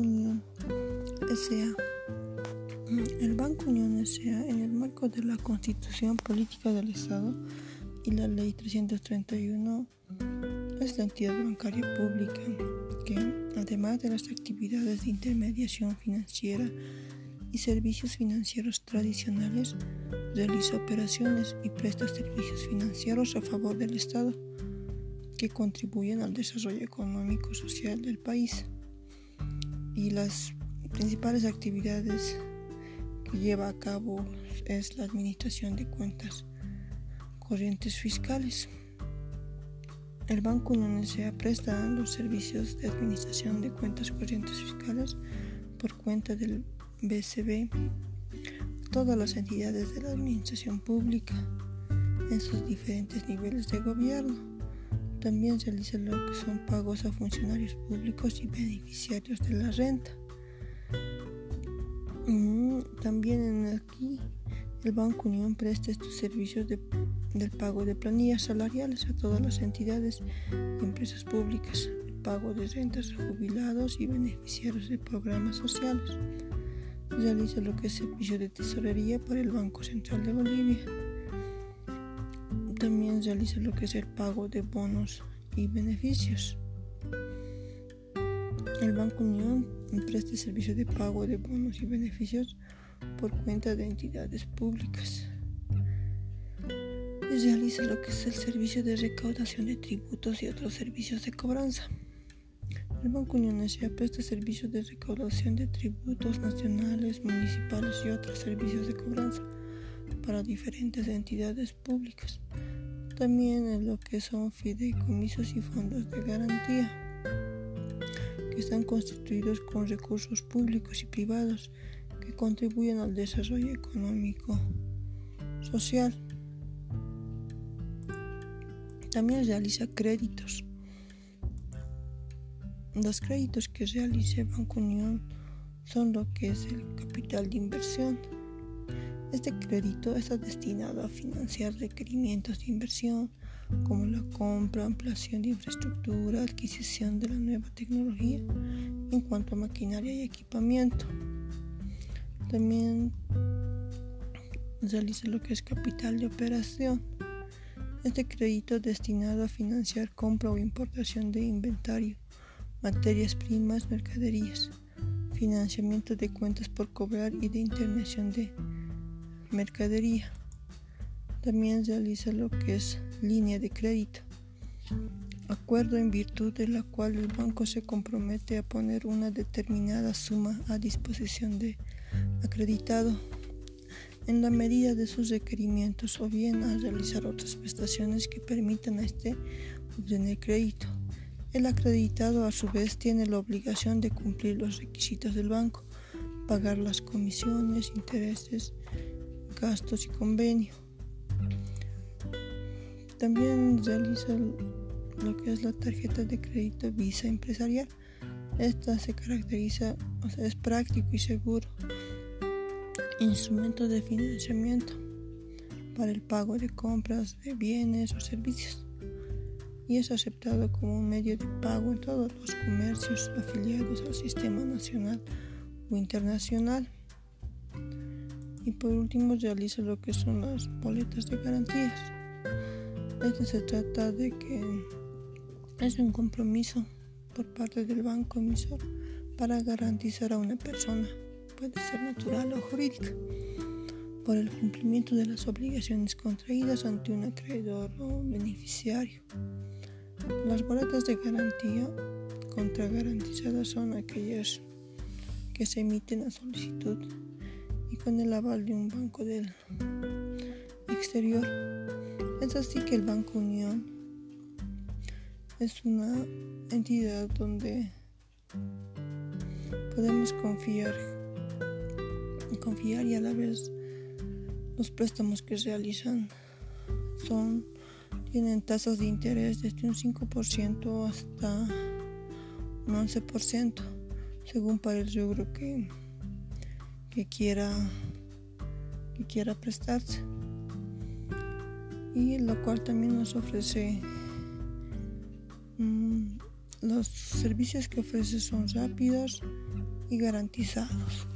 Mm, el Banco Unión S.A. en el marco de la Constitución Política del Estado y la Ley 331 es la entidad bancaria pública que, además de las actividades de intermediación financiera y servicios financieros tradicionales, realiza operaciones y presta servicios financieros a favor del Estado que contribuyen al desarrollo económico y social del país. Y las principales actividades que lleva a cabo es la administración de cuentas corrientes fiscales. El Banco S.A. presta los servicios de administración de cuentas corrientes fiscales por cuenta del BCB a todas las entidades de la administración pública en sus diferentes niveles de gobierno. También realiza lo que son pagos a funcionarios públicos y beneficiarios de la renta. Mm, también aquí el Banco Unión presta estos servicios de del pago de planillas salariales a todas las entidades y empresas públicas, el pago de rentas a jubilados y beneficiarios de programas sociales. Realiza lo que es servicio de tesorería para el Banco Central de Bolivia. También realiza lo que es el pago de bonos y beneficios. El Banco Unión presta servicio de pago de bonos y beneficios por cuenta de entidades públicas realiza lo que es el servicio de recaudación de tributos y otros servicios de cobranza. El Banco Unión presta servicios de recaudación de tributos nacionales, municipales y otros servicios de cobranza para diferentes entidades públicas. También en lo que son fideicomisos y fondos de garantía, que están constituidos con recursos públicos y privados que contribuyen al desarrollo económico, social. También realiza créditos. Los créditos que realiza Banco Unión son lo que es el capital de inversión. Este crédito está destinado a financiar requerimientos de inversión como la compra, ampliación de infraestructura, adquisición de la nueva tecnología en cuanto a maquinaria y equipamiento. También realiza lo que es capital de operación este crédito destinado a financiar compra o importación de inventario, materias primas, mercaderías, financiamiento de cuentas por cobrar y de internación de mercadería. También realiza lo que es línea de crédito, acuerdo en virtud de la cual el banco se compromete a poner una determinada suma a disposición de acreditado en la medida de sus requerimientos o bien a realizar otras prestaciones que permitan a este obtener crédito. El acreditado a su vez tiene la obligación de cumplir los requisitos del banco, pagar las comisiones, intereses, gastos y convenio. También realiza lo que es la tarjeta de crédito Visa empresarial. Esta se caracteriza, o sea, es práctico y seguro instrumento de financiamiento para el pago de compras de bienes o servicios y es aceptado como un medio de pago en todos los comercios afiliados al sistema nacional o internacional. Y por último realiza lo que son las boletas de garantías. Esto se trata de que es un compromiso por parte del banco emisor para garantizar a una persona puede ser natural o jurídica, por el cumplimiento de las obligaciones contraídas ante un acreedor o beneficiario. Las boletas de garantía contragarantizadas son aquellas que se emiten a solicitud y con el aval de un banco del exterior. Es así que el Banco Unión es una entidad donde podemos confiar confiar y a la vez los préstamos que realizan son tienen tasas de interés desde un 5% hasta un 11% según para el rubro que, quiera que quiera prestarse. Y lo cual también nos ofrece mm, los servicios que ofrece son rápidos y garantizados